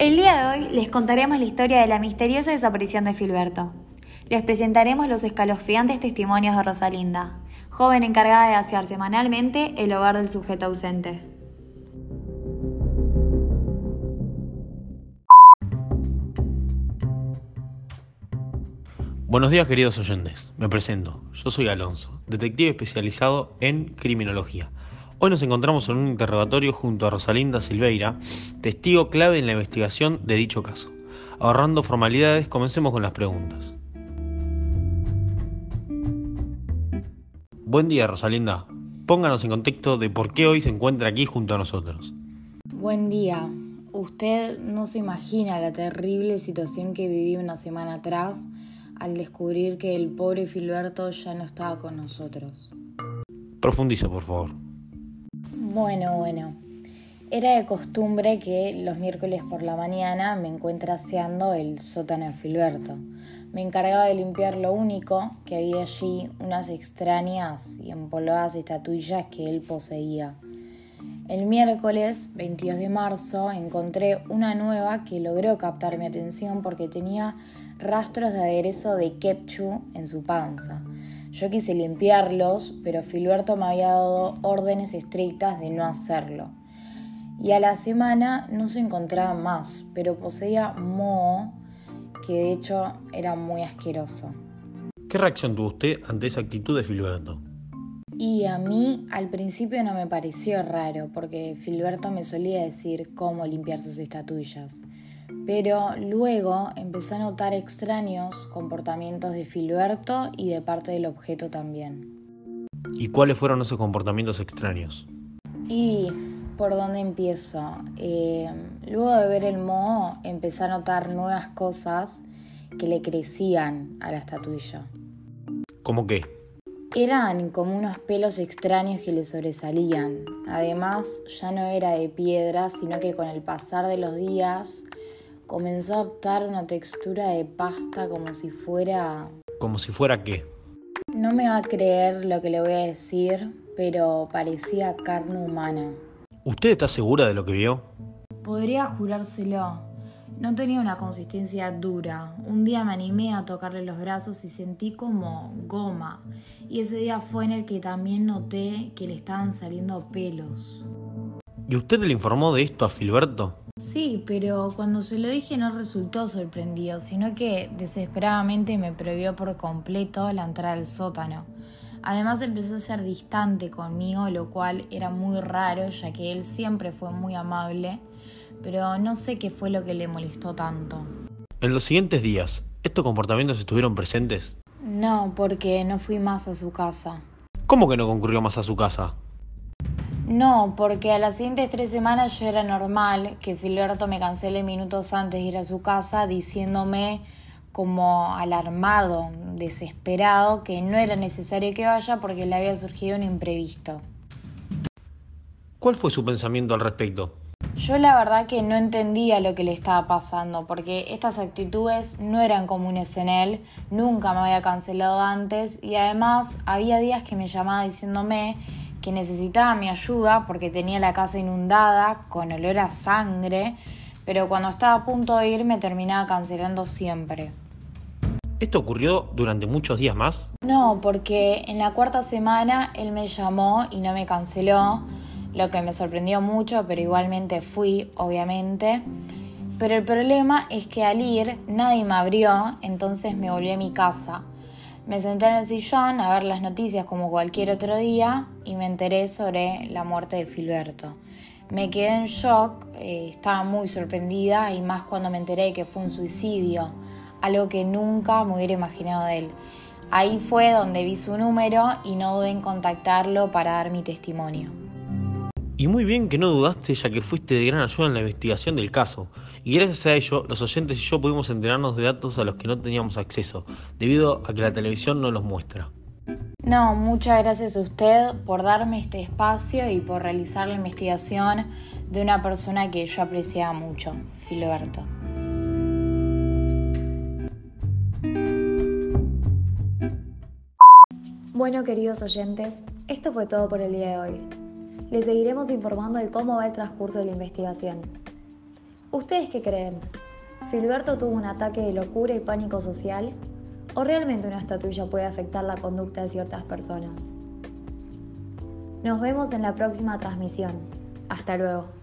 El día de hoy les contaremos la historia de la misteriosa desaparición de Filberto. Les presentaremos los escalofriantes testimonios de Rosalinda, joven encargada de asear semanalmente el hogar del sujeto ausente. Buenos días queridos oyentes, me presento, yo soy Alonso, detective especializado en criminología. Hoy nos encontramos en un interrogatorio junto a Rosalinda Silveira, testigo clave en la investigación de dicho caso. Ahorrando formalidades, comencemos con las preguntas. Buen día Rosalinda, pónganos en contexto de por qué hoy se encuentra aquí junto a nosotros. Buen día, usted no se imagina la terrible situación que viví una semana atrás al descubrir que el pobre Filberto ya no estaba con nosotros. Profundice, por favor. Bueno, bueno. Era de costumbre que los miércoles por la mañana me encuentre aseando el sótano de Filberto. Me encargaba de limpiar lo único que había allí, unas extrañas y empolvadas estatuillas que él poseía. El miércoles 22 de marzo encontré una nueva que logró captar mi atención porque tenía rastros de aderezo de ketchup en su panza. Yo quise limpiarlos, pero Filberto me había dado órdenes estrictas de no hacerlo. Y a la semana no se encontraba más, pero poseía moho, que de hecho era muy asqueroso. ¿Qué reacción tuvo usted ante esa actitud de Filberto? Y a mí al principio no me pareció raro, porque Filberto me solía decir cómo limpiar sus estatuillas. Pero luego empecé a notar extraños comportamientos de Filberto y de parte del objeto también. ¿Y cuáles fueron esos comportamientos extraños? Y por dónde empiezo. Eh, luego de ver el moho, empecé a notar nuevas cosas que le crecían a la estatuilla. ¿Cómo qué? Eran como unos pelos extraños que le sobresalían. Además, ya no era de piedra, sino que con el pasar de los días comenzó a adoptar una textura de pasta como si fuera... ¿Como si fuera qué? No me va a creer lo que le voy a decir, pero parecía carne humana. ¿Usted está segura de lo que vio? Podría jurárselo. No tenía una consistencia dura. Un día me animé a tocarle los brazos y sentí como goma. Y ese día fue en el que también noté que le estaban saliendo pelos. ¿Y usted le informó de esto a Filberto? Sí, pero cuando se lo dije no resultó sorprendido, sino que desesperadamente me prohibió por completo la entrada al sótano. Además empezó a ser distante conmigo, lo cual era muy raro, ya que él siempre fue muy amable pero no sé qué fue lo que le molestó tanto. En los siguientes días, ¿estos comportamientos estuvieron presentes? No, porque no fui más a su casa. ¿Cómo que no concurrió más a su casa? No, porque a las siguientes tres semanas ya era normal que Filberto me cancele minutos antes de ir a su casa diciéndome como alarmado, desesperado, que no era necesario que vaya porque le había surgido un imprevisto. ¿Cuál fue su pensamiento al respecto? Yo la verdad que no entendía lo que le estaba pasando, porque estas actitudes no eran comunes en él, nunca me había cancelado antes y además había días que me llamaba diciéndome que necesitaba mi ayuda porque tenía la casa inundada, con olor a sangre, pero cuando estaba a punto de ir me terminaba cancelando siempre. ¿Esto ocurrió durante muchos días más? No, porque en la cuarta semana él me llamó y no me canceló lo que me sorprendió mucho, pero igualmente fui, obviamente. Pero el problema es que al ir nadie me abrió, entonces me volví a mi casa. Me senté en el sillón a ver las noticias como cualquier otro día y me enteré sobre la muerte de Filberto. Me quedé en shock, eh, estaba muy sorprendida y más cuando me enteré que fue un suicidio, algo que nunca me hubiera imaginado de él. Ahí fue donde vi su número y no dudé en contactarlo para dar mi testimonio. Y muy bien que no dudaste ya que fuiste de gran ayuda en la investigación del caso. Y gracias a ello, los oyentes y yo pudimos enterarnos de datos a los que no teníamos acceso, debido a que la televisión no los muestra. No, muchas gracias a usted por darme este espacio y por realizar la investigación de una persona que yo apreciaba mucho, Filiberto. Bueno, queridos oyentes, esto fue todo por el día de hoy. Les seguiremos informando de cómo va el transcurso de la investigación. ¿Ustedes qué creen? ¿Filberto tuvo un ataque de locura y pánico social? ¿O realmente una estatuilla puede afectar la conducta de ciertas personas? Nos vemos en la próxima transmisión. Hasta luego.